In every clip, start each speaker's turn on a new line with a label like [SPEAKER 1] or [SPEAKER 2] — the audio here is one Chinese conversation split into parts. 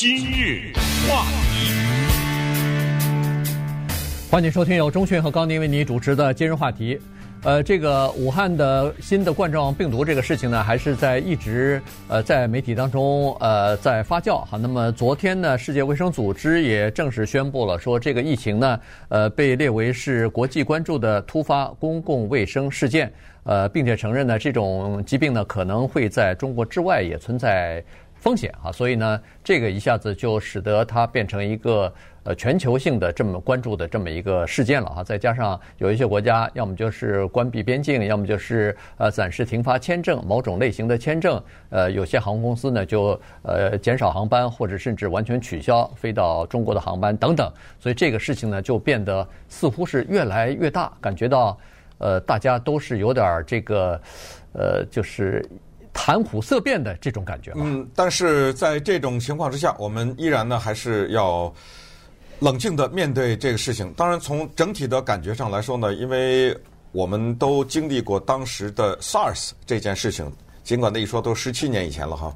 [SPEAKER 1] 今日话题，
[SPEAKER 2] 欢迎收听由中讯和高宁为你主持的今日话题。呃，这个武汉的新的冠状病毒这个事情呢，还是在一直呃在媒体当中呃在发酵哈。那么昨天呢，世界卫生组织也正式宣布了，说这个疫情呢，呃被列为是国际关注的突发公共卫生事件，呃，并且承认呢，这种疾病呢可能会在中国之外也存在风险啊。所以呢，这个一下子就使得它变成一个。呃，全球性的这么关注的这么一个事件了哈，再加上有一些国家，要么就是关闭边境，要么就是呃暂时停发签证，某种类型的签证，呃，有些航空公司呢就呃减少航班，或者甚至完全取消飞到中国的航班等等，所以这个事情呢就变得似乎是越来越大，感觉到呃大家都是有点这个呃就是谈虎色变的这种感觉。
[SPEAKER 3] 嗯，但是在这种情况之下，我们依然呢还是要。冷静的面对这个事情。当然，从整体的感觉上来说呢，因为我们都经历过当时的 SARS 这件事情，尽管那一说都十七年以前了哈。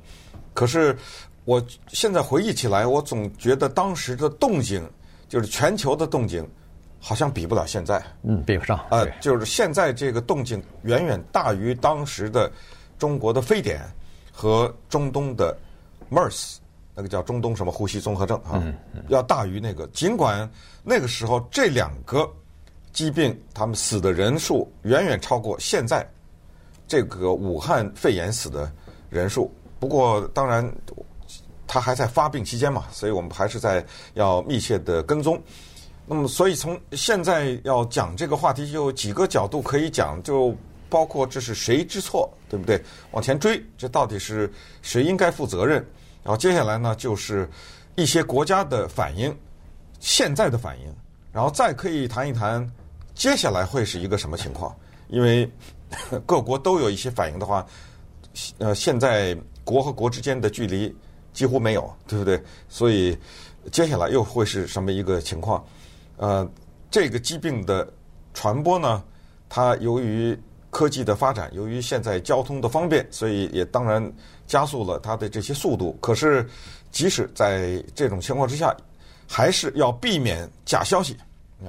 [SPEAKER 3] 可是我现在回忆起来，我总觉得当时的动静，就是全球的动静，好像比不了现在。
[SPEAKER 2] 嗯，比不上。
[SPEAKER 3] 呃，就是现在这个动静远远大于当时的中国的非典和中东的 MERS。那个叫中东什么呼吸综合症啊，要大于那个。尽管那个时候这两个疾病，他们死的人数远远超过现在这个武汉肺炎死的人数。不过当然，他还在发病期间嘛，所以我们还是在要密切的跟踪。那么，所以从现在要讲这个话题，就有几个角度可以讲，就包括这是谁之错，对不对？往前追，这到底是谁应该负责任？然后接下来呢，就是一些国家的反应，现在的反应，然后再可以谈一谈接下来会是一个什么情况。因为 各国都有一些反应的话，呃，现在国和国之间的距离几乎没有，对不对？所以接下来又会是什么一个情况？呃，这个疾病的传播呢，它由于科技的发展，由于现在交通的方便，所以也当然加速了它的这些速度。可是，即使在这种情况之下，还是要避免假消息，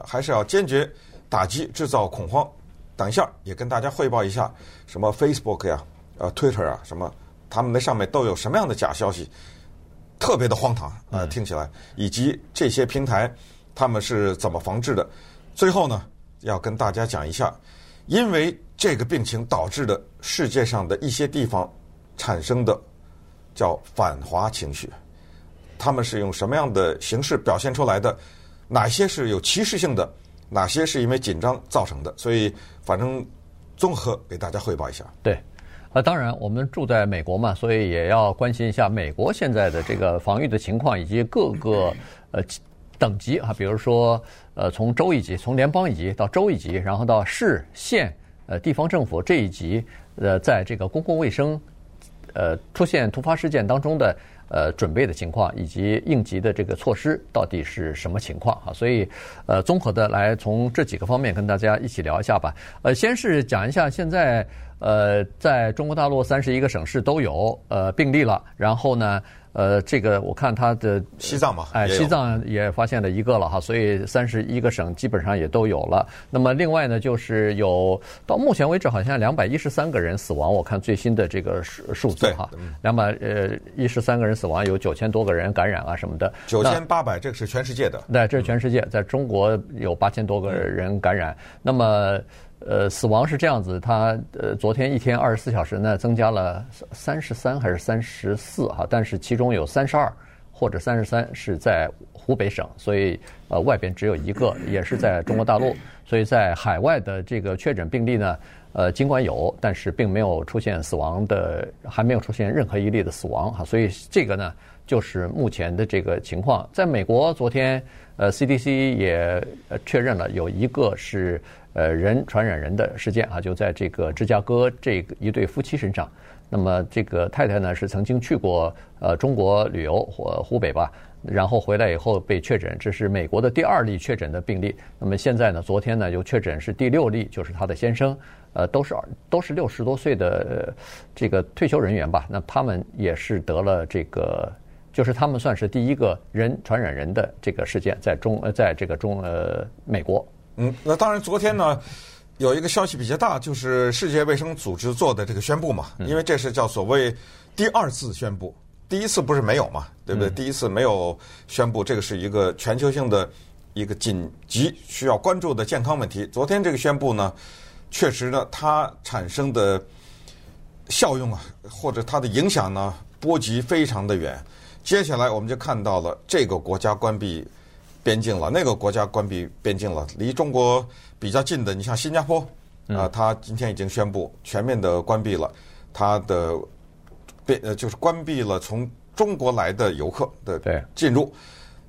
[SPEAKER 3] 还是要坚决打击制造恐慌。等一下也跟大家汇报一下，什么 Facebook 呀、呃 Twitter 啊，什么他们那上面都有什么样的假消息，特别的荒唐啊、呃，听起来，以及这些平台他们是怎么防治的。最后呢，要跟大家讲一下。因为这个病情导致的世界上的一些地方产生的叫反华情绪，他们是用什么样的形式表现出来的？哪些是有歧视性的？哪些是因为紧张造成的？所以，反正综合给大家汇报一下。
[SPEAKER 2] 对，啊，当然我们住在美国嘛，所以也要关心一下美国现在的这个防御的情况以及各个呃。等级啊，比如说，呃，从州一级，从联邦一级到州一级，然后到市县，呃，地方政府这一级，呃，在这个公共卫生，呃，出现突发事件当中的呃准备的情况，以及应急的这个措施到底是什么情况啊？所以，呃，综合的来从这几个方面跟大家一起聊一下吧。呃，先是讲一下现在，呃，在中国大陆三十一个省市都有呃病例了，然后呢。呃，这个我看它的
[SPEAKER 3] 西藏嘛，
[SPEAKER 2] 哎，西藏也发现了一个了哈，所以三十一个省基本上也都有了。那么另外呢，就是有到目前为止好像两百一十三个人死亡，我看最新的这个数数字哈，两百呃一十三个人死亡，有九千多个人感染啊什么的。
[SPEAKER 3] 九千八百，这个是全世界的。
[SPEAKER 2] 对，这是全世界，在中国有八千多个人感染。那么。呃，死亡是这样子，他呃，昨天一天二十四小时呢，增加了三十三还是三十四哈，但是其中有三十二或者三十三是在湖北省，所以呃，外边只有一个，也是在中国大陆，所以在海外的这个确诊病例呢，呃，尽管有，但是并没有出现死亡的，还没有出现任何一例的死亡哈，所以这个呢，就是目前的这个情况。在美国，昨天呃，CDC 也确认了有一个是。呃，人传染人的事件啊，就在这个芝加哥这个一对夫妻身上。那么这个太太呢，是曾经去过呃中国旅游或湖北吧，然后回来以后被确诊，这是美国的第二例确诊的病例。那么现在呢，昨天呢又确诊是第六例，就是他的先生，呃，都是都是六十多岁的这个退休人员吧。那他们也是得了这个就是他们算是第一个人传染人的这个事件，在中呃，在这个中呃美国。
[SPEAKER 3] 嗯，那当然，昨天呢有一个消息比较大，就是世界卫生组织做的这个宣布嘛，因为这是叫所谓第二次宣布，第一次不是没有嘛，对不对？第一次没有宣布，这个是一个全球性的一个紧急需要关注的健康问题。昨天这个宣布呢，确实呢，它产生的效用啊，或者它的影响呢，波及非常的远。接下来我们就看到了这个国家关闭边境了，那个国家关闭边境了。离中国比较近的，你像新加坡啊，它今天已经宣布全面的关闭了它的边呃，就是关闭了从中国来的游客的进入。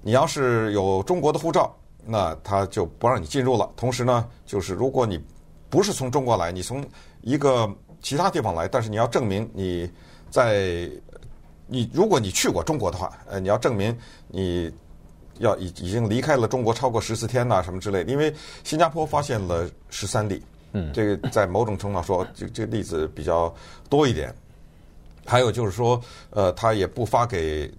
[SPEAKER 3] 你要是有中国的护照，那他就不让你进入了。同时呢，就是如果你不是从中国来，你从一个其他地方来，但是你要证明你在你如果你去过中国的话，呃，你要证明你要已已经离开了中国超过十四天呐，什么之类的。因为新加坡发现了十三例，嗯，这个在某种程度上说，这这个例子比较多一点。还有就是说，呃，他也不发给。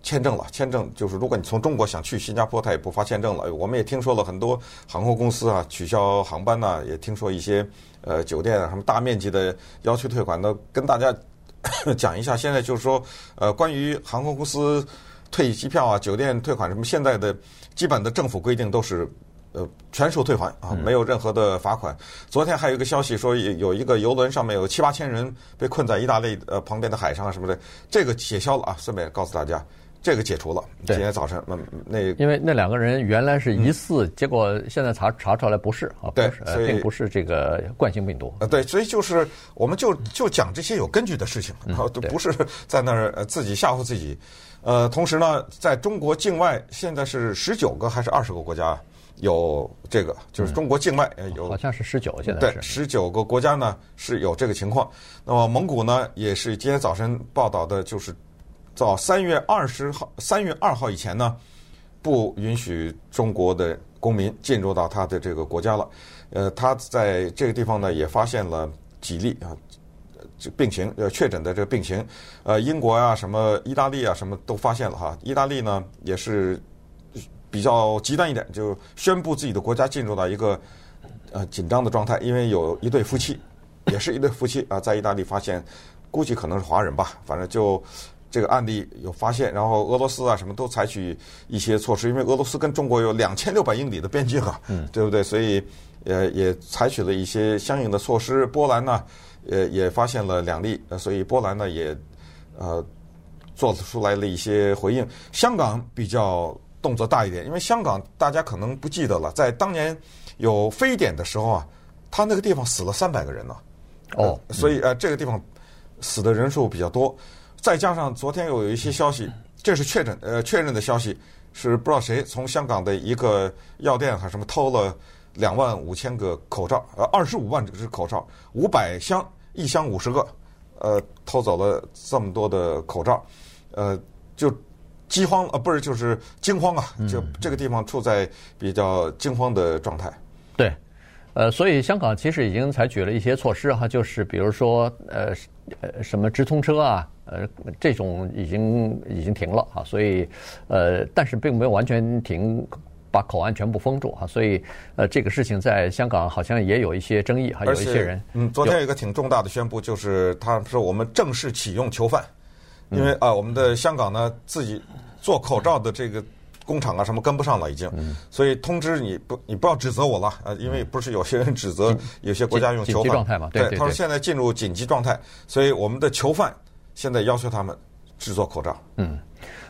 [SPEAKER 3] 签证了，签证就是如果你从中国想去新加坡，他也不发签证了。我们也听说了很多航空公司啊取消航班呐、啊，也听说一些呃酒店啊什么大面积的要求退款的。跟大家 讲一下，现在就是说呃关于航空公司退机票啊、酒店退款什么，现在的基本的政府规定都是呃全数退还啊，没有任何的罚款。昨天还有一个消息说，有一个游轮上面有七八千人被困在意大利呃旁边的海上啊什么的，这个解消了啊，顺便告诉大家。这个解除了。今天早晨，那，那
[SPEAKER 2] 因为那两个人原来是疑似，嗯、结果现在查查出来不是啊，
[SPEAKER 3] 对，
[SPEAKER 2] 所以并不是这个冠心病毒。
[SPEAKER 3] 呃，对，所以就是我们就就讲这些有根据的事情，啊、嗯，都不是在那儿自己吓唬自己。呃，同时呢，在中国境外现在是十九个还是二十个国家有这个，就是中国境外有，
[SPEAKER 2] 好像是十九，现在
[SPEAKER 3] 对十九个国家呢是有这个情况。那么蒙古呢，也是今天早晨报道的，就是。到三月二十号，三月二号以前呢，不允许中国的公民进入到他的这个国家了。呃，他在这个地方呢也发现了几例啊，这病情呃确诊的这个病情。呃，英国啊，什么意大利啊，什么都发现了哈。意大利呢也是比较极端一点，就宣布自己的国家进入到一个呃紧张的状态，因为有一对夫妻，也是一对夫妻啊，在意大利发现，估计可能是华人吧，反正就。这个案例有发现，然后俄罗斯啊什么都采取一些措施，因为俄罗斯跟中国有两千六百英里的边境啊，嗯，对不对？所以呃也采取了一些相应的措施。波兰呢，呃也发现了两例，所以波兰呢也呃做出来了一些回应。香港比较动作大一点，因为香港大家可能不记得了，在当年有非典的时候啊，他那个地方死了三百个人呢，哦，所以呃这个地方死的人数比较多。再加上昨天又有一些消息，这是确诊呃确认的消息，是不知道谁从香港的一个药店还是什么偷了两万五千个口罩，呃二十五万只口罩，五百箱，一箱五十个，呃偷走了这么多的口罩，呃就饥荒呃不是就是惊慌啊，就这个地方处在比较惊慌的状态。
[SPEAKER 2] 对。呃，所以香港其实已经采取了一些措施哈，就是比如说呃呃什么直通车啊，呃这种已经已经停了啊，所以呃但是并没有完全停，把口岸全部封住哈，所以呃这个事情在香港好像也有一些争议哈，有一些人
[SPEAKER 3] 嗯，昨天有一个挺重大的宣布，就是他说我们正式启用囚犯，因为啊我们的香港呢自己做口罩的这个。工厂啊，什么跟不上了已经，所以通知你不，你不要指责我了啊，因为不是有些人指责有些国家用囚犯
[SPEAKER 2] 状态嘛，对，
[SPEAKER 3] 他说现在进入紧急状态，所以我们的囚犯现在要求他们制作口罩。
[SPEAKER 2] 嗯，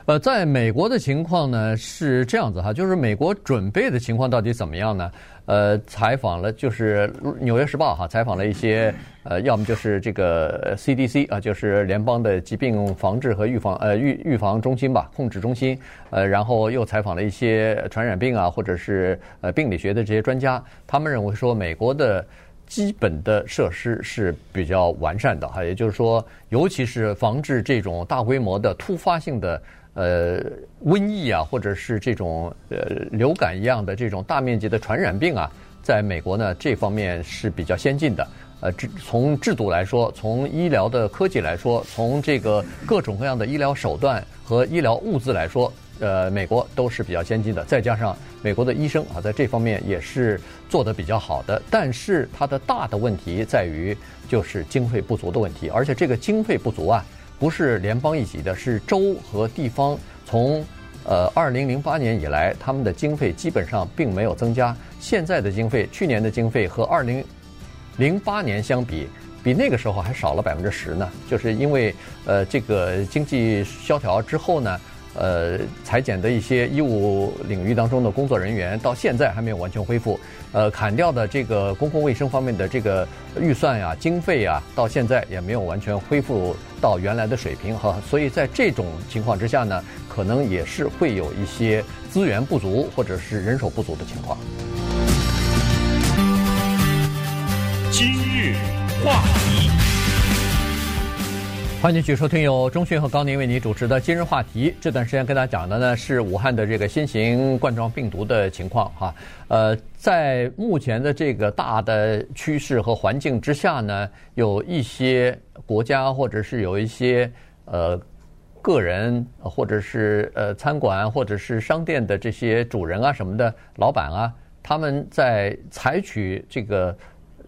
[SPEAKER 2] 呃，在美国的情况呢是这样子哈，就是美国准备的情况到底怎么样呢？呃，采访了就是《纽约时报》哈，采访了一些呃，要么就是这个 CDC 啊，就是联邦的疾病防治和预防呃预预防中心吧，控制中心。呃，然后又采访了一些传染病啊，或者是呃病理学的这些专家，他们认为说美国的基本的设施是比较完善的哈，也就是说，尤其是防治这种大规模的突发性的。呃，瘟疫啊，或者是这种呃流感一样的这种大面积的传染病啊，在美国呢，这方面是比较先进的。呃，制从制度来说，从医疗的科技来说，从这个各种各样的医疗手段和医疗物资来说，呃，美国都是比较先进的。再加上美国的医生啊，在这方面也是做得比较好的。但是它的大的问题在于，就是经费不足的问题。而且这个经费不足啊，不是联邦一级的，是州和地方。从呃二零零八年以来，他们的经费基本上并没有增加。现在的经费，去年的经费和二零。零八年相比，比那个时候还少了百分之十呢。就是因为呃，这个经济萧条之后呢，呃，裁减的一些医务领域当中的工作人员，到现在还没有完全恢复。呃，砍掉的这个公共卫生方面的这个预算呀、经费呀，到现在也没有完全恢复到原来的水平哈。所以在这种情况之下呢，可能也是会有一些资源不足或者是人手不足的情况。
[SPEAKER 1] 今日话题，
[SPEAKER 2] 欢迎继续收听由钟迅和高宁为你主持的今日话题。这段时间跟大家讲的呢是武汉的这个新型冠状病毒的情况哈。呃，在目前的这个大的趋势和环境之下呢，有一些国家或者是有一些呃个人或者是呃餐馆或者是商店的这些主人啊什么的老板啊，他们在采取这个。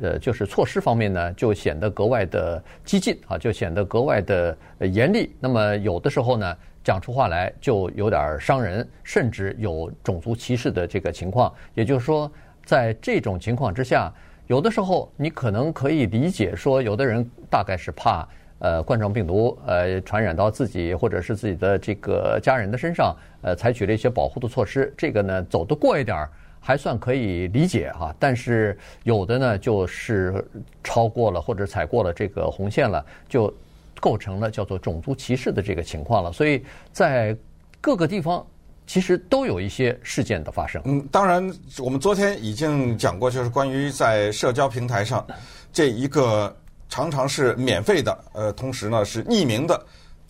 [SPEAKER 2] 呃，就是措施方面呢，就显得格外的激进啊，就显得格外的严厉。那么有的时候呢，讲出话来就有点伤人，甚至有种族歧视的这个情况。也就是说，在这种情况之下，有的时候你可能可以理解说，有的人大概是怕呃冠状病毒呃传染到自己或者是自己的这个家人的身上，呃，采取了一些保护的措施。这个呢，走得过一点儿。还算可以理解哈，但是有的呢，就是超过了或者踩过了这个红线了，就构成了叫做种族歧视的这个情况了。所以在各个地方其实都有一些事件的发生。
[SPEAKER 3] 嗯，当然我们昨天已经讲过，就是关于在社交平台上这一个常常是免费的，呃，同时呢是匿名的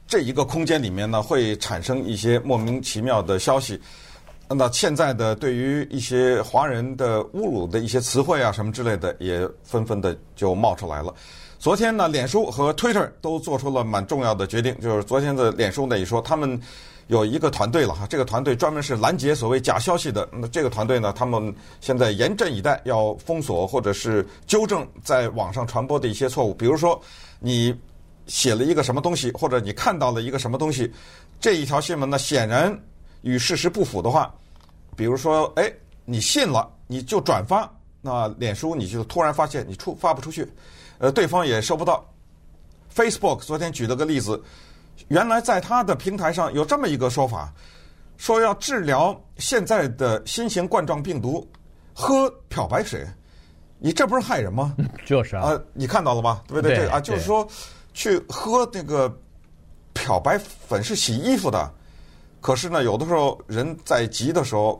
[SPEAKER 3] 这一个空间里面呢，会产生一些莫名其妙的消息。那现在的对于一些华人的侮辱的一些词汇啊什么之类的，也纷纷的就冒出来了。昨天呢，脸书和 Twitter 都做出了蛮重要的决定，就是昨天的脸书呢也说，他们有一个团队了哈，这个团队专门是拦截所谓假消息的。那这个团队呢，他们现在严阵以待，要封锁或者是纠正在网上传播的一些错误。比如说，你写了一个什么东西，或者你看到了一个什么东西，这一条新闻呢，显然与事实不符的话。比如说，哎，你信了，你就转发，那脸书你就突然发现你出发不出去，呃，对方也收不到。Facebook 昨天举了个例子，原来在他的平台上有这么一个说法，说要治疗现在的新型冠状病毒，喝漂白水，你这不是害人吗？
[SPEAKER 2] 就是啊，
[SPEAKER 3] 啊，你看到了吧？对不对？这个啊，就是说去喝那个漂白粉是洗衣服的，可是呢，有的时候人在急的时候。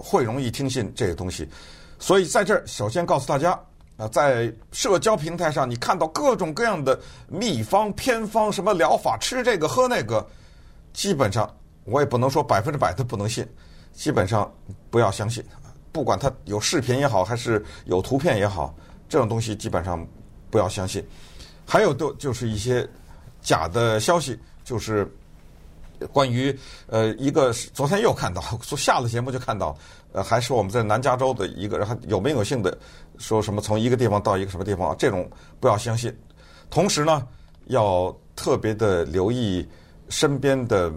[SPEAKER 3] 会容易听信这个东西，所以在这儿首先告诉大家啊，在社交平台上你看到各种各样的秘方、偏方，什么疗法，吃这个喝那个，基本上我也不能说百分之百的不能信，基本上不要相信，不管它有视频也好，还是有图片也好，这种东西基本上不要相信。还有都就是一些假的消息，就是。关于呃一个昨天又看到，说下了节目就看到，呃还是我们在南加州的一个，还有名有姓的说什么从一个地方到一个什么地方，这种不要相信。同时呢，要特别的留意身边的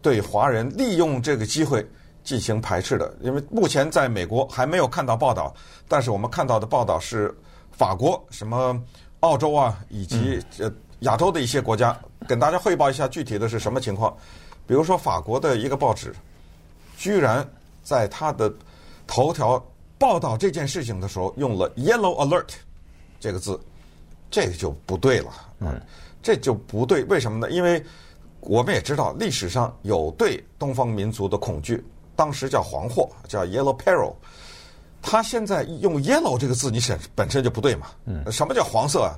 [SPEAKER 3] 对华人利用这个机会进行排斥的，因为目前在美国还没有看到报道，但是我们看到的报道是法国、什么澳洲啊以及呃。亚洲的一些国家，跟大家汇报一下具体的是什么情况。比如说，法国的一个报纸，居然在他的头条报道这件事情的时候，用了 “yellow alert” 这个字，这个就不对了。嗯，这就不对。为什么呢？因为我们也知道，历史上有对东方民族的恐惧，当时叫黄祸，叫 “yellow peril”。他现在用 “yellow” 这个字，你本本身就不对嘛。嗯，什么叫黄色啊？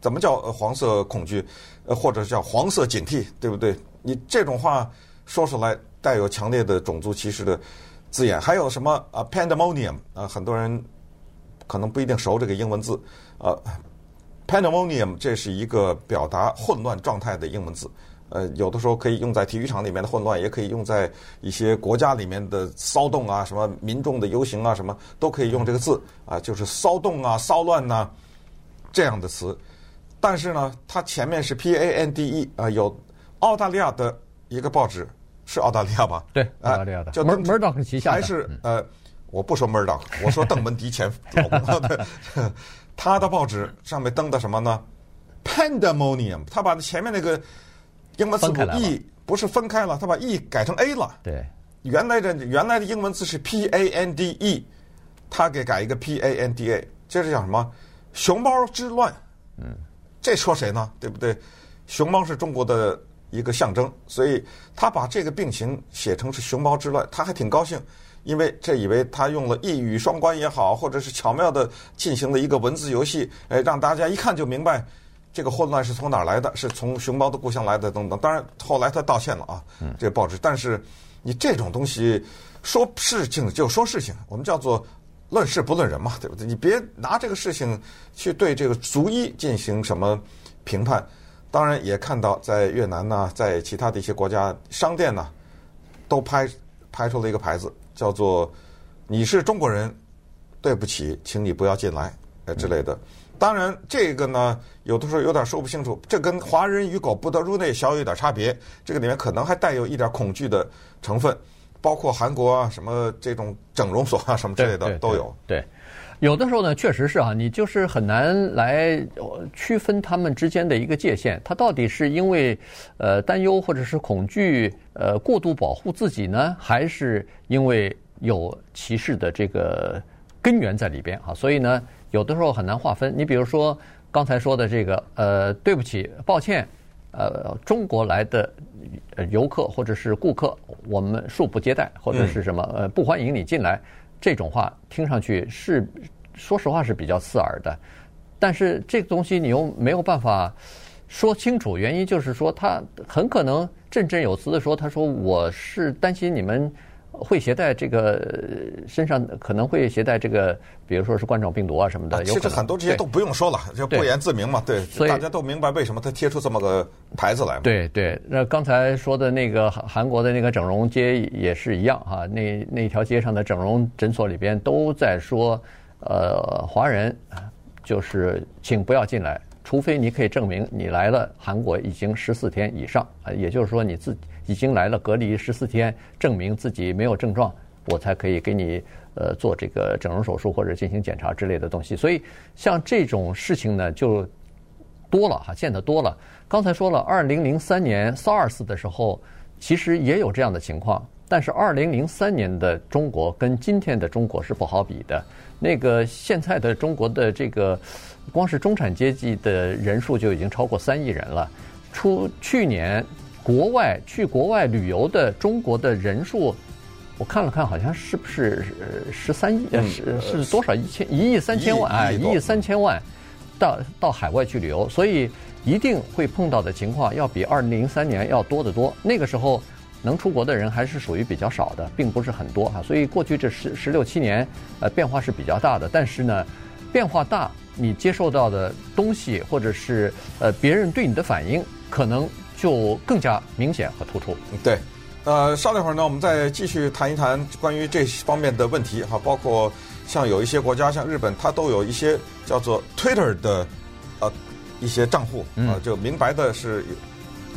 [SPEAKER 3] 怎么叫黄色恐惧，呃，或者叫黄色警惕，对不对？你这种话说出来带有强烈的种族歧视的字眼，还有什么啊，pandemonium 啊，很多人可能不一定熟这个英文字啊，pandemonium 这是一个表达混乱状态的英文字。呃，有的时候可以用在体育场里面的混乱，也可以用在一些国家里面的骚动啊，什么民众的游行啊，什么都可以用这个字啊，就是骚动啊、骚乱呐这样的词。但是呢，它前面是 P A N D E 啊，有澳大利亚的一个报纸是澳大利亚吧？
[SPEAKER 2] 对，澳大利亚的，叫门门道旗下
[SPEAKER 3] 还是呃，我不说门道，我说邓文迪前老公的，他的报纸上面登的什么呢？Pandemonium，他把前面那个。英文字母 E 不是分开了，他把 E 改成 A 了。
[SPEAKER 2] 对，
[SPEAKER 3] 原来的原来的英文字是 P A N D E，他给改一个 P A N D A，这是叫什么？熊猫之乱。嗯，这说谁呢？对不对？熊猫是中国的一个象征，所以他把这个病情写成是熊猫之乱，他还挺高兴，因为这以为他用了一语双关也好，或者是巧妙的进行了一个文字游戏，哎，让大家一看就明白。这个混乱是从哪儿来的？是从熊猫的故乡来的，等等。当然，后来他道歉了啊，这个报纸。但是，你这种东西说事情就说事情，我们叫做论事不论人嘛，对不对？你别拿这个事情去对这个族裔进行什么评判。当然，也看到在越南呢，在其他的一些国家，商店呢都拍拍出了一个牌子，叫做“你是中国人，对不起，请你不要进来”呃之类的。当然，这个呢，有的时候有点说不清楚。这跟“华人与狗不得入内”小有点差别。这个里面可能还带有一点恐惧的成分，包括韩国啊，什么这种整容所啊，什么之类的都有。
[SPEAKER 2] 对，有的时候呢，确实是啊，你就是很难来区分他们之间的一个界限。他到底是因为呃担忧或者是恐惧呃过度保护自己呢，还是因为有歧视的这个根源在里边啊？所以呢。有的时候很难划分。你比如说刚才说的这个，呃，对不起，抱歉，呃，中国来的游客或者是顾客，我们恕不接待，或者是什么，呃，不欢迎你进来，这种话听上去是，说实话是比较刺耳的。但是这个东西你又没有办法说清楚，原因就是说他很可能振振有词的说，他说我是担心你们。会携带这个身上可能会携带这个，比如说是冠状病毒啊什么的。
[SPEAKER 3] 其实很多这些都不用说了，就不言自明嘛。对，所以大家都明白为什么他贴出这么个牌子来嘛。
[SPEAKER 2] 对对，那刚才说的那个韩韩国的那个整容街也是一样哈，那那条街上的整容诊所里边都在说，呃，华人就是请不要进来，除非你可以证明你来了韩国已经十四天以上啊，也就是说你自己。已经来了，隔离十四天，证明自己没有症状，我才可以给你呃做这个整容手术或者进行检查之类的东西。所以像这种事情呢，就多了哈，见得多了。刚才说了，二零零三年 SARS 的时候，其实也有这样的情况，但是二零零三年的中国跟今天的中国是不好比的。那个现在的中国的这个光是中产阶级的人数就已经超过三亿人了。出去年。国外去国外旅游的中国的人数，我看了看，好像是不是十三亿？是是多少？一千一亿三千万啊！一亿三千万到到海外去旅游，所以一定会碰到的情况要比二零零三年要多得多。那个时候能出国的人还是属于比较少的，并不是很多哈。所以过去这十十六七年，呃，变化是比较大的。但是呢，变化大，你接受到的东西或者是呃别人对你的反应，可能。就更加明显和突出。
[SPEAKER 3] 对，呃，稍等一会儿呢，我们再继续谈一谈关于这方面的问题哈，包括像有一些国家，像日本，它都有一些叫做 Twitter 的呃一些账户啊，就明白的是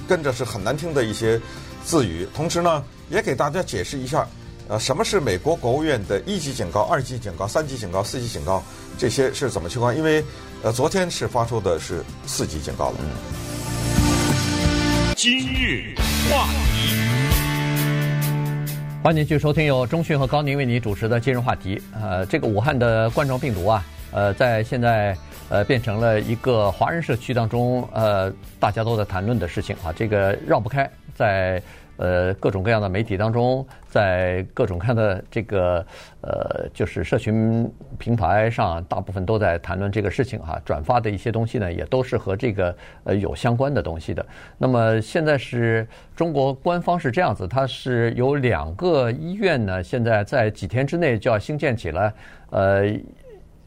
[SPEAKER 3] 跟着是很难听的一些字语，同时呢，也给大家解释一下，呃，什么是美国国务院的一级警告、二级警告、三级警告、四级警告，这些是怎么情况？因为呃，昨天是发出的是四级警告了。嗯
[SPEAKER 1] 今日话题，
[SPEAKER 2] 欢迎继续收听由中讯和高宁为你主持的今日话题。呃，这个武汉的冠状病毒啊，呃，在现在呃变成了一个华人社区当中呃大家都在谈论的事情啊，这个绕不开，在呃各种各样的媒体当中，在各种各样的这个呃就是社群平台上，大部分都在谈论这个事情哈，转发的一些东西呢，也都是和这个呃有相关的东西的。那么现在是中国官方是这样子，它是有两个医院呢，现在在几天之内就要兴建起来，呃。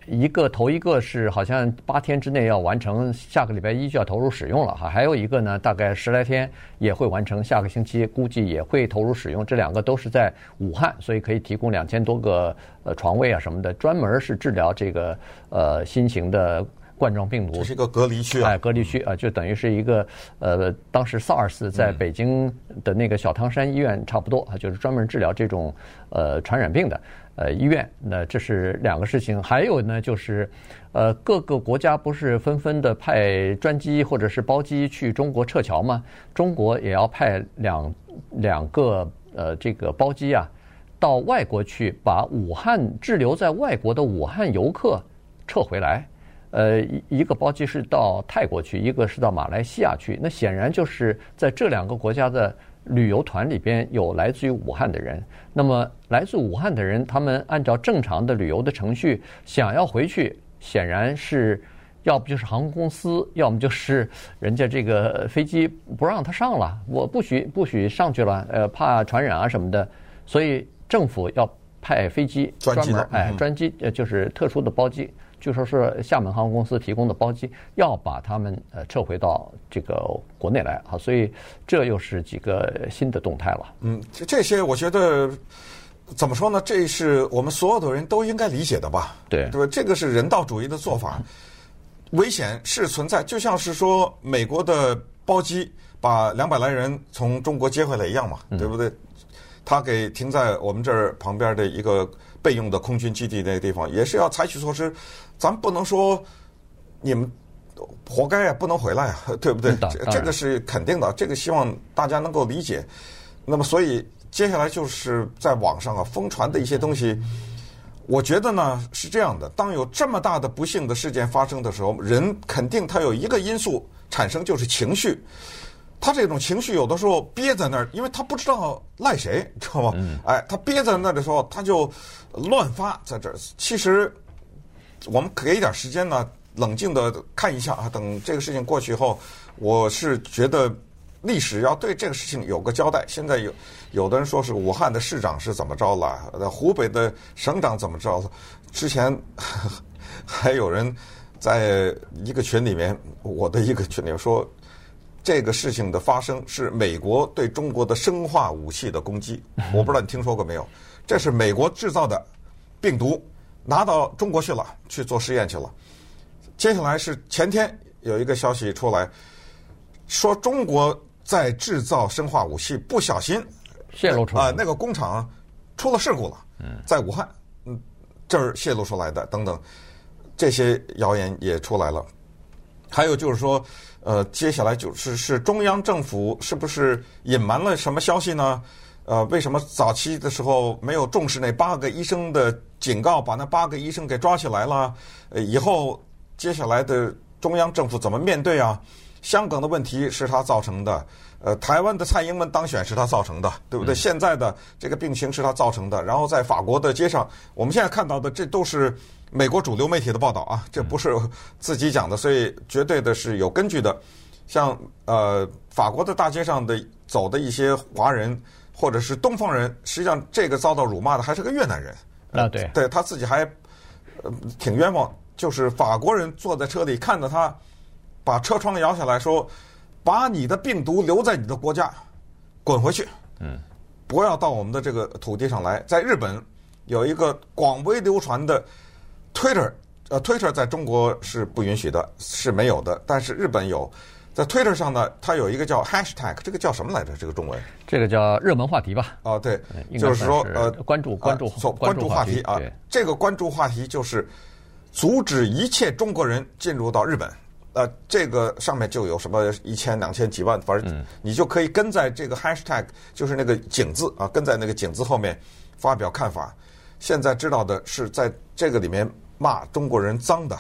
[SPEAKER 2] 一个头一个是好像八天之内要完成，下个礼拜一就要投入使用了哈。还有一个呢，大概十来天也会完成，下个星期估计也会投入使用。这两个都是在武汉，所以可以提供两千多个呃床位啊什么的，专门是治疗这个呃新型的冠状病毒。
[SPEAKER 3] 这是一个隔离区啊，
[SPEAKER 2] 哎，隔离区啊，就等于是一个呃，当时 SARS 在北京的那个小汤山医院差不多啊，就是专门治疗这种呃传染病的。呃，医院，那这是两个事情。还有呢，就是，呃，各个国家不是纷纷的派专机或者是包机去中国撤侨吗？中国也要派两两个呃这个包机啊，到外国去把武汉滞留在外国的武汉游客撤回来。呃，一一个包机是到泰国去，一个是到马来西亚去。那显然就是在这两个国家的。旅游团里边有来自于武汉的人，那么来自武汉的人，他们按照正常的旅游的程序想要回去，显然是要不就是航空公司，要么就是人家这个飞机不让他上了，我不许不许上去了，呃，怕传染啊什么的，所以政府要派飞机专门哎专机呃就是特殊的包机。就说是厦门航空公司提供的包机要把他们呃撤回到这个国内来啊，所以这又是几个新的动态了。
[SPEAKER 3] 嗯，这些我觉得怎么说呢？这是我们所有的人都应该理解的吧？
[SPEAKER 2] 对，
[SPEAKER 3] 对吧？这个是人道主义的做法，危险是存在，就像是说美国的包机把两百来人从中国接回来一样嘛，对不对？他给停在我们这儿旁边的一个。备用的空军基地那个地方也是要采取措施，咱不能说你们活该啊，不能回来啊，对不对？这个是肯定的，这个希望大家能够理解。那么，所以接下来就是在网上啊疯传的一些东西，我觉得呢是这样的：当有这么大的不幸的事件发生的时候，人肯定他有一个因素产生，就是情绪。他这种情绪有的时候憋在那儿，因为他不知道赖谁，知道吗？嗯、哎，他憋在那儿的时候，他就乱发在这儿。其实我们给一点时间呢，冷静的看一下啊。等这个事情过去以后，我是觉得历史要对这个事情有个交代。现在有有的人说是武汉的市长是怎么着了，湖北的省长怎么着了？之前还有人在一个群里面，我的一个群里面说。这个事情的发生是美国对中国的生化武器的攻击，我不知道你听说过没有？这是美国制造的病毒拿到中国去了，去做实验去了。接下来是前天有一个消息出来，说中国在制造生化武器，不小心
[SPEAKER 2] 泄露出来
[SPEAKER 3] 啊，那个工厂出了事故了，在武汉，嗯，这儿泄露出来的等等，这些谣言也出来了。还有就是说。呃，接下来就是是中央政府是不是隐瞒了什么消息呢？呃，为什么早期的时候没有重视那八个医生的警告，把那八个医生给抓起来了？呃，以后接下来的中央政府怎么面对啊？香港的问题是他造成的，呃，台湾的蔡英文当选是他造成的，对不对？现在的这个病情是他造成的，然后在法国的街上，我们现在看到的这都是。美国主流媒体的报道啊，这不是自己讲的，所以绝对的是有根据的。像呃法国的大街上的走的一些华人或者是东方人，实际上这个遭到辱骂的还是个越南人
[SPEAKER 2] 啊，对，
[SPEAKER 3] 对他自己还呃挺冤枉，就是法国人坐在车里看着他把车窗摇下来说：“把你的病毒留在你的国家，滚回去，嗯，不要到我们的这个土地上来。”在日本有一个广为流传的。Twitter，呃，Twitter 在中国是不允许的，是没有的。但是日本有，在 Twitter 上呢，它有一个叫 Hashtag，这个叫什么来着？这个中文？
[SPEAKER 2] 这个叫热门话题吧？
[SPEAKER 3] 啊，对，就是说呃，
[SPEAKER 2] 关注关注
[SPEAKER 3] 关注话题啊。这个关注话题就是阻止一切中国人进入到日本。呃，这个上面就有什么一千、两千、几万，反正你就可以跟在这个 Hashtag，就是那个井字啊，跟在那个井字后面发表看法。现在知道的是，在这个里面骂中国人脏的，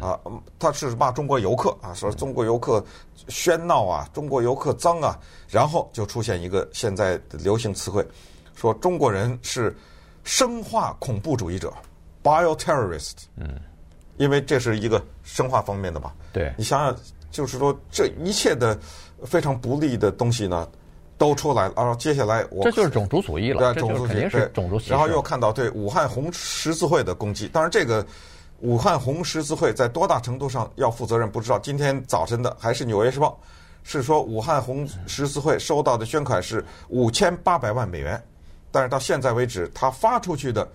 [SPEAKER 3] 啊，他是骂中国游客啊，说中国游客喧闹啊，中国游客脏啊，然后就出现一个现在的流行词汇，说中国人是生化恐怖主义者，bioterrorist。嗯，因为这是一个生化方面的嘛。
[SPEAKER 2] 对，
[SPEAKER 3] 你想想，就是说这一切的非常不利的东西呢，都出来了。然后接下来我
[SPEAKER 2] 这就是种族主义了，
[SPEAKER 3] 对，种族主义
[SPEAKER 2] 是种族主义。
[SPEAKER 3] 然后又看到对武汉红十字会的攻击，当然这个。武汉红十字会在多大程度上要负责任？不知道。今天早晨的还是《纽约时报》，是说武汉红十字会收到的捐款是五千八百万美元，但是到现在为止，他发出去的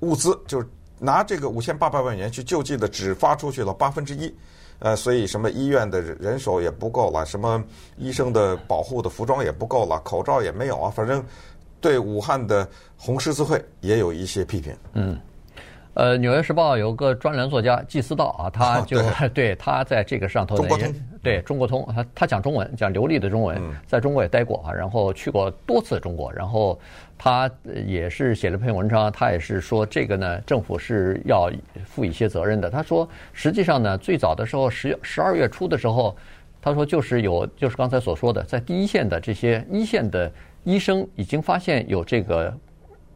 [SPEAKER 3] 物资就是拿这个五千八百万元去救济的，只发出去了八分之一。呃，所以什么医院的人手也不够了，什么医生的保护的服装也不够了，口罩也没有啊。反正对武汉的红十字会也有一些批评。嗯。
[SPEAKER 2] 呃，《纽约时报》有个专栏作家季思道啊，他就、哦、对，对他在这个上头对
[SPEAKER 3] 中
[SPEAKER 2] 国通，他他讲中文，讲流利的中文，在中国也待过啊，然后去过多次中国，然后他也是写了篇文章，他也是说这个呢，政府是要负一些责任的。他说，实际上呢，最早的时候十十二月初的时候，他说就是有就是刚才所说的，在第一线的这些一线的医生已经发现有这个。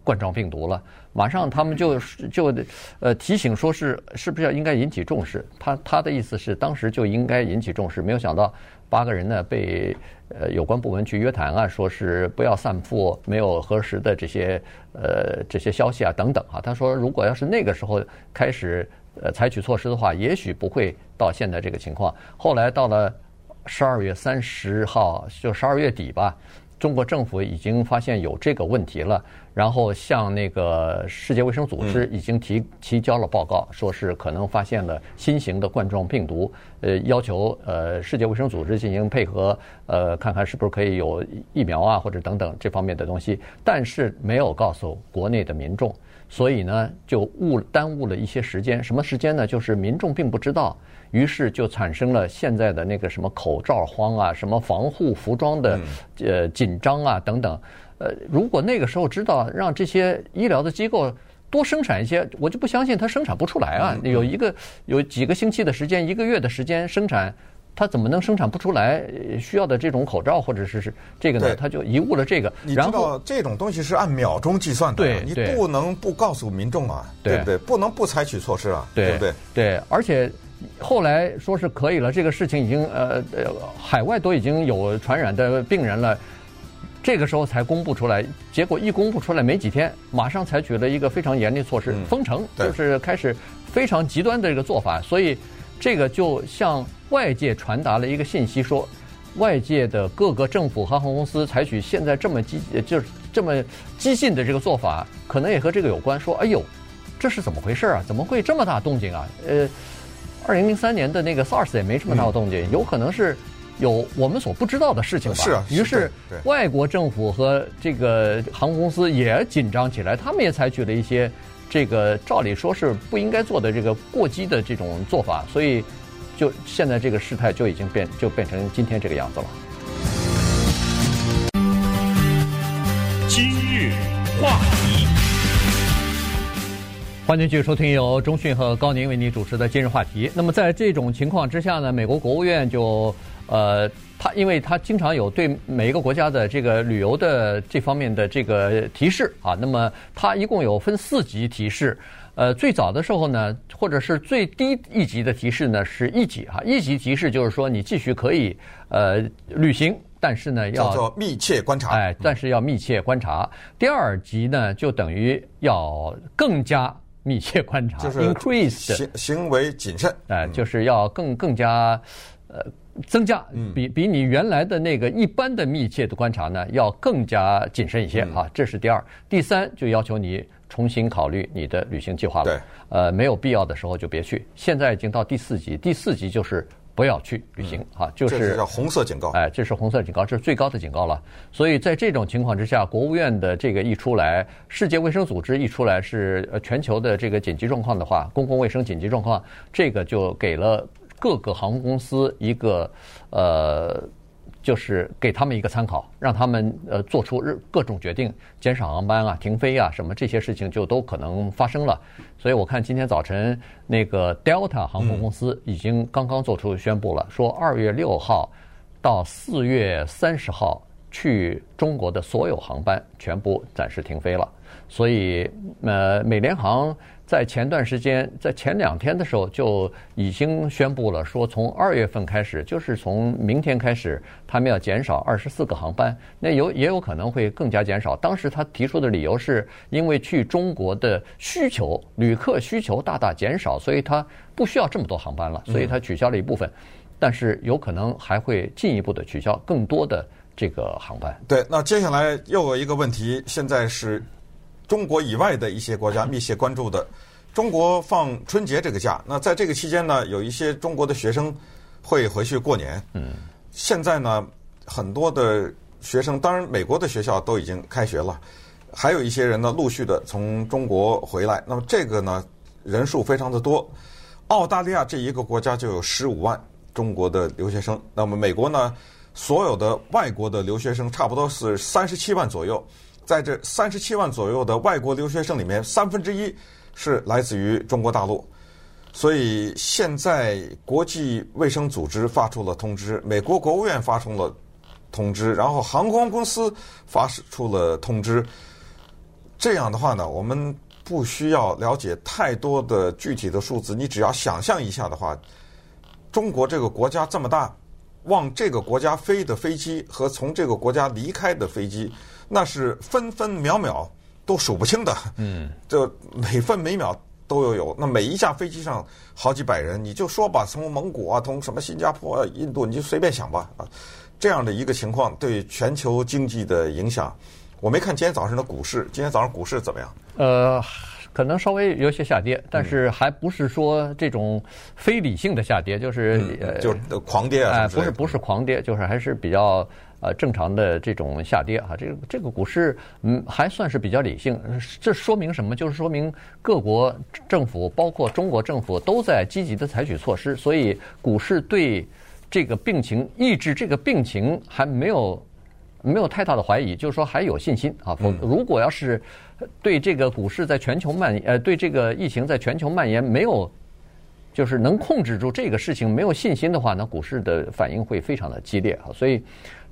[SPEAKER 2] 冠状病毒了，马上他们就就呃提醒说是是不是要应该引起重视？他他的意思是当时就应该引起重视，没有想到八个人呢被呃有关部门去约谈啊，说是不要散布没有核实的这些呃这些消息啊等等啊。他说如果要是那个时候开始呃采取措施的话，也许不会到现在这个情况。后来到了十二月三十号，就十二月底吧。中国政府已经发现有这个问题了，然后向那个世界卫生组织已经提提交了报告，说是可能发现了新型的冠状病毒，呃，要求呃世界卫生组织进行配合，呃，看看是不是可以有疫苗啊或者等等这方面的东西，但是没有告诉国内的民众，所以呢就误耽误了一些时间。什么时间呢？就是民众并不知道。于是就产生了现在的那个什么口罩荒啊，什么防护服装的呃紧张啊等等。呃，如果那个时候知道让这些医疗的机构多生产一些，我就不相信它生产不出来啊。有一个有几个星期的时间，一个月的时间生产，它怎么能生产不出来需要的这种口罩或者是是这个呢？他就贻误了这个。
[SPEAKER 3] 你知道这种东西是按秒钟计算的，
[SPEAKER 2] 对，
[SPEAKER 3] 你不能不告诉民众啊，对不对？不能不采取措施啊，对不对？
[SPEAKER 2] 对，而且。后来说是可以了，这个事情已经呃呃，海外都已经有传染的病人了，这个时候才公布出来。结果一公布出来没几天，马上采取了一个非常严厉措施，封城，就是开始非常极端的这个做法。所以这个就向外界传达了一个信息，说外界的各个政府和航空公司采取现在这么激就是这么激进的这个做法，可能也和这个有关。说哎呦，这是怎么回事啊？怎么会这么大动静啊？呃。二零零三年的那个 SARS 也没什么大动静，有可能是有我们所不知道的事情吧。
[SPEAKER 3] 是啊。
[SPEAKER 2] 于是，外国政府和这个航空公司也紧张起来，他们也采取了一些这个照理说是不应该做的这个过激的这种做法，所以就现在这个事态就已经变就变成今天这个样子了。
[SPEAKER 1] 今日话题。
[SPEAKER 2] 欢迎继续收听由中讯和高宁为您主持的今日话题。那么在这种情况之下呢，美国国务院就呃，他因为他经常有对每一个国家的这个旅游的这方面的这个提示啊，那么他一共有分四级提示。呃，最早的时候呢，或者是最低一级的提示呢是一级哈，一级提示就是说你继续可以呃旅行，但是呢要
[SPEAKER 3] 叫做密切观察，
[SPEAKER 2] 哎，但是要密切观察。第二级呢就等于要更加。密切观察，
[SPEAKER 3] 就是 increase 行行为谨慎，
[SPEAKER 2] 哎，就是要更更加呃增加，比比你原来的那个一般的密切的观察呢，要更加谨慎一些啊。这是第二，第三就要求你重新考虑你的旅行计划了。
[SPEAKER 3] 对，
[SPEAKER 2] 呃，没有必要的时候就别去。现在已经到第四级，第四级就是。不要去旅行啊！就是
[SPEAKER 3] 叫红色警告。
[SPEAKER 2] 哎，这是红色警告，这是最高的警告了。所以在这种情况之下，国务院的这个一出来，世界卫生组织一出来是呃全球的这个紧急状况的话，公共卫生紧急状况，这个就给了各个航空公司一个呃。就是给他们一个参考，让他们呃做出日各种决定，减少航班啊、停飞啊什么这些事情就都可能发生了。所以我看今天早晨那个 Delta 航空公司已经刚刚做出宣布了，说二月六号到四月三十号去中国的所有航班全部暂时停飞了。所以呃，美联航。在前段时间，在前两天的时候就已经宣布了，说从二月份开始，就是从明天开始，他们要减少二十四个航班。那有也有可能会更加减少。当时他提出的理由是因为去中国的需求，旅客需求大大减少，所以他不需要这么多航班了，所以他取消了一部分。但是有可能还会进一步的取消更多的这个航班。
[SPEAKER 3] 对，那接下来又有一个问题，现在是。中国以外的一些国家 密切关注的，中国放春节这个假，那在这个期间呢，有一些中国的学生会回去过年。嗯，现在呢，很多的学生，当然美国的学校都已经开学了，还有一些人呢，陆续的从中国回来。那么这个呢，人数非常的多。澳大利亚这一个国家就有十五万中国的留学生，那么美国呢，所有的外国的留学生差不多是三十七万左右。在这三十七万左右的外国留学生里面，三分之一是来自于中国大陆，所以现在国际卫生组织发出了通知，美国国务院发出了通知，然后航空公司发出了通知。这样的话呢，我们不需要了解太多的具体的数字，你只要想象一下的话，中国这个国家这么大，往这个国家飞的飞机和从这个国家离开的飞机。那是分分秒秒都数不清的，嗯，就每分每秒都有有。那每一架飞机上好几百人，你就说吧，从蒙古啊，从什么新加坡、啊、印度，你就随便想吧啊。这样的一个情况对全球经济的影响，我没看今天早上的股市，今天早上股市怎么样？
[SPEAKER 2] 呃，可能稍微有些下跌，但是还不是说这种非理性的下跌，就是、
[SPEAKER 3] 嗯、呃，就是狂跌啊，
[SPEAKER 2] 不是不是狂跌，就是还是比较。呃，正常的这种下跌啊，这个这个股市嗯还算是比较理性。这说明什么？就是说明各国政府，包括中国政府，都在积极的采取措施，所以股市对这个病情抑制这个病情还没有没有太大的怀疑，就是说还有信心啊。如果要是对这个股市在全球蔓延，呃，对这个疫情在全球蔓延没有，就是能控制住这个事情没有信心的话，那股市的反应会非常的激烈啊。所以。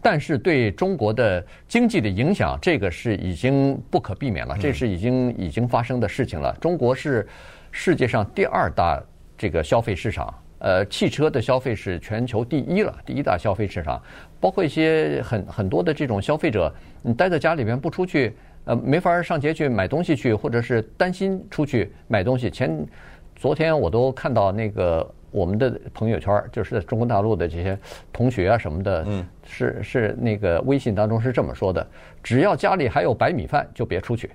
[SPEAKER 2] 但是对中国的经济的影响，这个是已经不可避免了，这是已经已经发生的事情了。中国是世界上第二大这个消费市场，呃，汽车的消费是全球第一了，第一大消费市场。包括一些很很多的这种消费者，你待在家里边不出去，呃，没法上街去买东西去，或者是担心出去买东西。前昨天我都看到那个。我们的朋友圈就是中国大陆的这些同学啊什么的，嗯，是是那个微信当中是这么说的：只要家里还有白米饭，就别出去；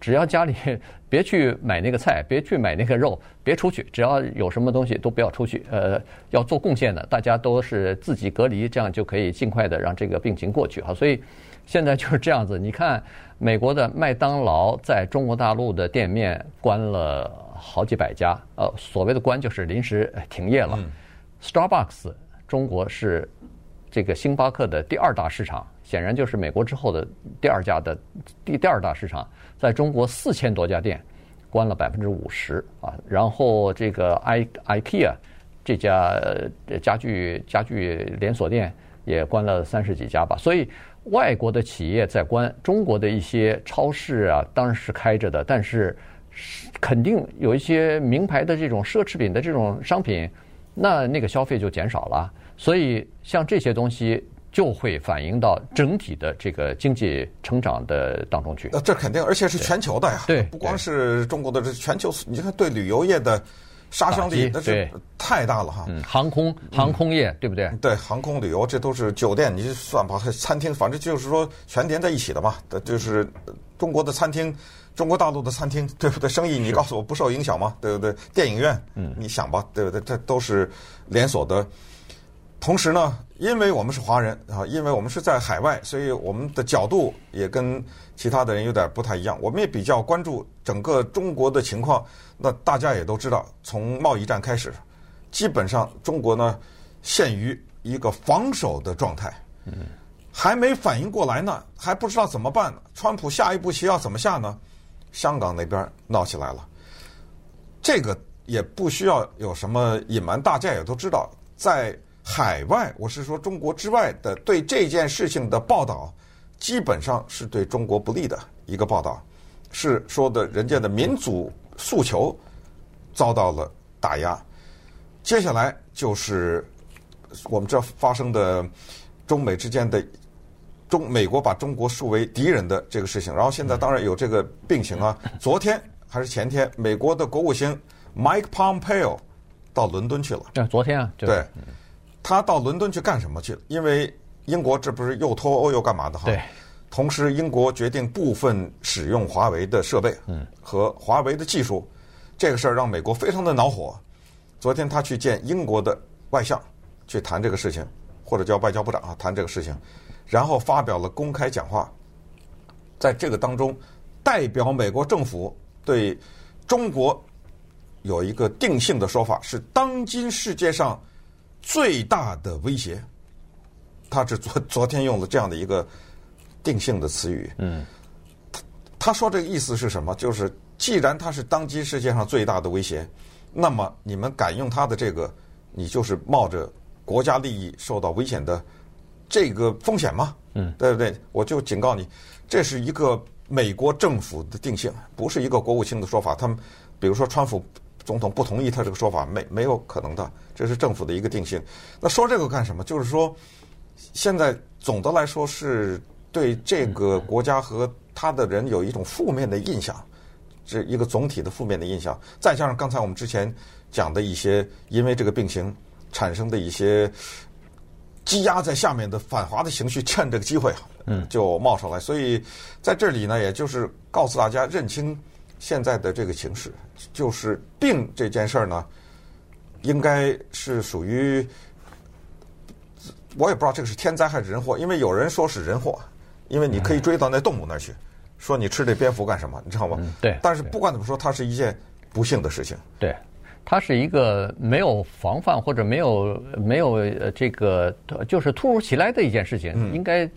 [SPEAKER 2] 只要家里别去买那个菜，别去买那个肉，别出去。只要有什么东西都不要出去。呃，要做贡献的，大家都是自己隔离，这样就可以尽快的让这个病情过去哈。所以现在就是这样子。你看，美国的麦当劳在中国大陆的店面关了。好几百家，呃，所谓的关就是临时停业了。Starbucks 中国是这个星巴克的第二大市场，显然就是美国之后的第二家的第第二大市场。在中国四千多家店关了百分之五十啊，然后这个 I IKEA 这家家具家具连锁店也关了三十几家吧。所以外国的企业在关，中国的一些超市啊当然是开着的，但是。肯定有一些名牌的这种奢侈品的这种商品，那那个消费就减少了，所以像这些东西就会反映到整体的这个经济成长的当中去。
[SPEAKER 3] 呃，这肯定，而且是全球的呀，
[SPEAKER 2] 对，
[SPEAKER 3] 不光是中国的，这全球，你看对旅游业的杀伤力那是太大了哈。
[SPEAKER 2] 嗯，航空航空业对不对？
[SPEAKER 3] 对，航空旅游这都是酒店，你就算吧，餐厅，反正就是说全连在一起的嘛，就是中国的餐厅。中国大陆的餐厅，对不对？生意你告诉我不受影响吗？对不对？电影院，嗯，你想吧，对不对？这都是连锁的。同时呢，因为我们是华人啊，因为我们是在海外，所以我们的角度也跟其他的人有点不太一样。我们也比较关注整个中国的情况。那大家也都知道，从贸易战开始，基本上中国呢陷于一个防守的状态。还没反应过来呢，还不知道怎么办呢。川普下一步棋要怎么下呢？香港那边闹起来了，这个也不需要有什么隐瞒，大家也都知道，在海外，我是说中国之外的对这件事情的报道，基本上是对中国不利的一个报道，是说的人家的民主诉求遭到了打压。接下来就是我们这发生的中美之间的中美国把中国视为敌人的这个事情，然后现在当然有这个病情啊。昨天还是前天，美国的国务卿 Mike Pompeo 到伦敦去了。
[SPEAKER 2] 对，昨天啊，
[SPEAKER 3] 对，他到伦敦去干什么去了？因为英国这不是又脱欧又干嘛的哈？
[SPEAKER 2] 对。
[SPEAKER 3] 同时，英国决定部分使用华为的设备和华为的技术，这个事儿让美国非常的恼火。昨天他去见英国的外相，去谈这个事情，或者叫外交部长啊，谈这个事情，然后发表了公开讲话。在这个当中，代表美国政府对中国有一个定性的说法，是当今世界上最大的威胁。他是昨 昨天用了这样的一个定性的词语。嗯，他他说这个意思是什么？就是既然他是当今世界上最大的威胁。那么你们敢用他的这个，你就是冒着国家利益受到危险的这个风险吗？嗯，对不对？我就警告你，这是一个美国政府的定性，不是一个国务卿的说法。他们比如说川普总统不同意他这个说法，没没有可能的，这是政府的一个定性。那说这个干什么？就是说，现在总的来说是对这个国家和他的人有一种负面的印象。这一个总体的负面的印象，再加上刚才我们之前讲的一些因为这个病情产生的一些积压在下面的反华的情绪，趁这个机会，嗯，就冒上来。所以在这里呢，也就是告诉大家认清现在的这个形势，就是病这件事儿呢，应该是属于我也不知道这个是天灾还是人祸，因为有人说是人祸，因为你可以追到那动物那儿去。说你吃这蝙蝠干什么？你知道吗？
[SPEAKER 2] 嗯、对。
[SPEAKER 3] 但是不管怎么说，它是一件不幸的事情。
[SPEAKER 2] 对，它是一个没有防范或者没有没有这个就是突如其来的一件事情。嗯。应该，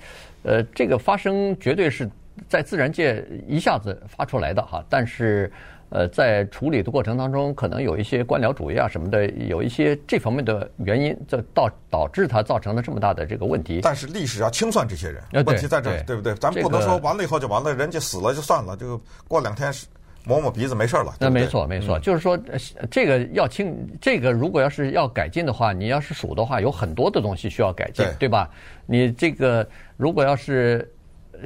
[SPEAKER 2] 呃，这个发生绝对是在自然界一下子发出来的哈，但是。呃，在处理的过程当中，可能有一些官僚主义啊什么的，有一些这方面的原因，这导导致它造成了这么大的这个问题。
[SPEAKER 3] 但是历史要清算这些人，问题在这儿，对不对？咱们不能说完了以后就完了，人家死了就算了，就过两天摸摸鼻子没事了。
[SPEAKER 2] 那没错，没错，就是说这个要清，这个如果要是要改进的话，你要是数的话，有很多的东西需要改进，对吧？你这个如果要是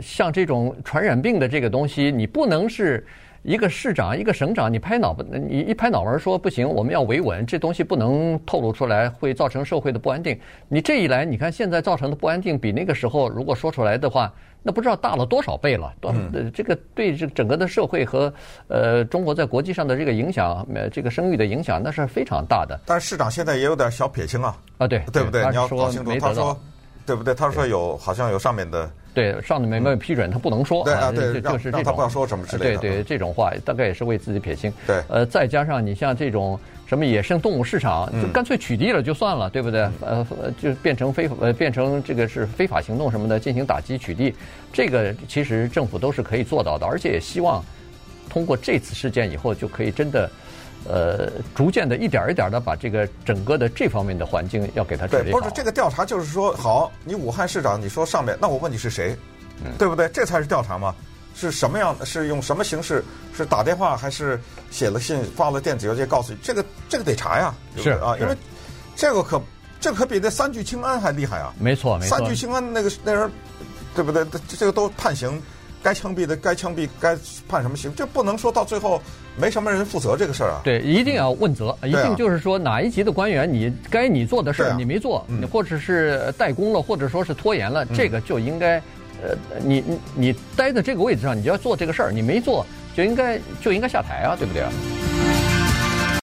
[SPEAKER 2] 像这种传染病的这个东西，你不能是。一个市长，一个省长，你拍脑门，你一拍脑门说不行，我们要维稳，这东西不能透露出来，会造成社会的不安定。你这一来，你看现在造成的不安定，比那个时候如果说出来的话，那不知道大了多少倍了。嗯，这个对这整个的社会和呃中国在国际上的这个影响，呃这个声誉的影响，那是非常大的。
[SPEAKER 3] 但是市长现在也有点小撇清啊。
[SPEAKER 2] 啊，对，
[SPEAKER 3] 对不对？你要
[SPEAKER 2] 搞
[SPEAKER 3] 清楚，他说，对不对？他说有，好像有上面的。
[SPEAKER 2] 对，上面没有批准，他不能说。
[SPEAKER 3] 对啊，对，
[SPEAKER 2] 就是这种。
[SPEAKER 3] 他不要说什么之类的。
[SPEAKER 2] 对对，这种话大概也是为自己撇清。
[SPEAKER 3] 对。
[SPEAKER 2] 呃，再加上你像这种什么野生动物市场，就干脆取缔了就算了，对不对？呃，就变成非呃变成这个是非法行动什么的进行打击取缔，这个其实政府都是可以做到的，而且也希望通过这次事件以后就可以真的。呃，逐渐的一点一点的把这个整个的这方面的环境要给它治理好。
[SPEAKER 3] 对，不是这个调查就是说，好，你武汉市长你说上面，那我问你是谁，嗯、对不对？这才是调查嘛？是什么样？是用什么形式？是打电话还是写了信、发了电子邮件告诉你？这个这个得查呀，
[SPEAKER 2] 是
[SPEAKER 3] 啊，因为这个可这可比那三聚氰胺还厉害啊！
[SPEAKER 2] 没错，没错，
[SPEAKER 3] 三聚氰胺那个那人，对不对？这个都判刑。该枪毙的该枪毙，该判什么刑？这不能说到最后没什么人负责这个事儿啊。
[SPEAKER 2] 对，一定要问责，嗯、一定就是说哪一级的官员，你该你做的事儿你没做，或者是怠工了，或者说是拖延了，嗯、这个就应该，呃，你你你待在这个位置上，你就要做这个事儿，你没做就应该就应该下台啊，对不对啊？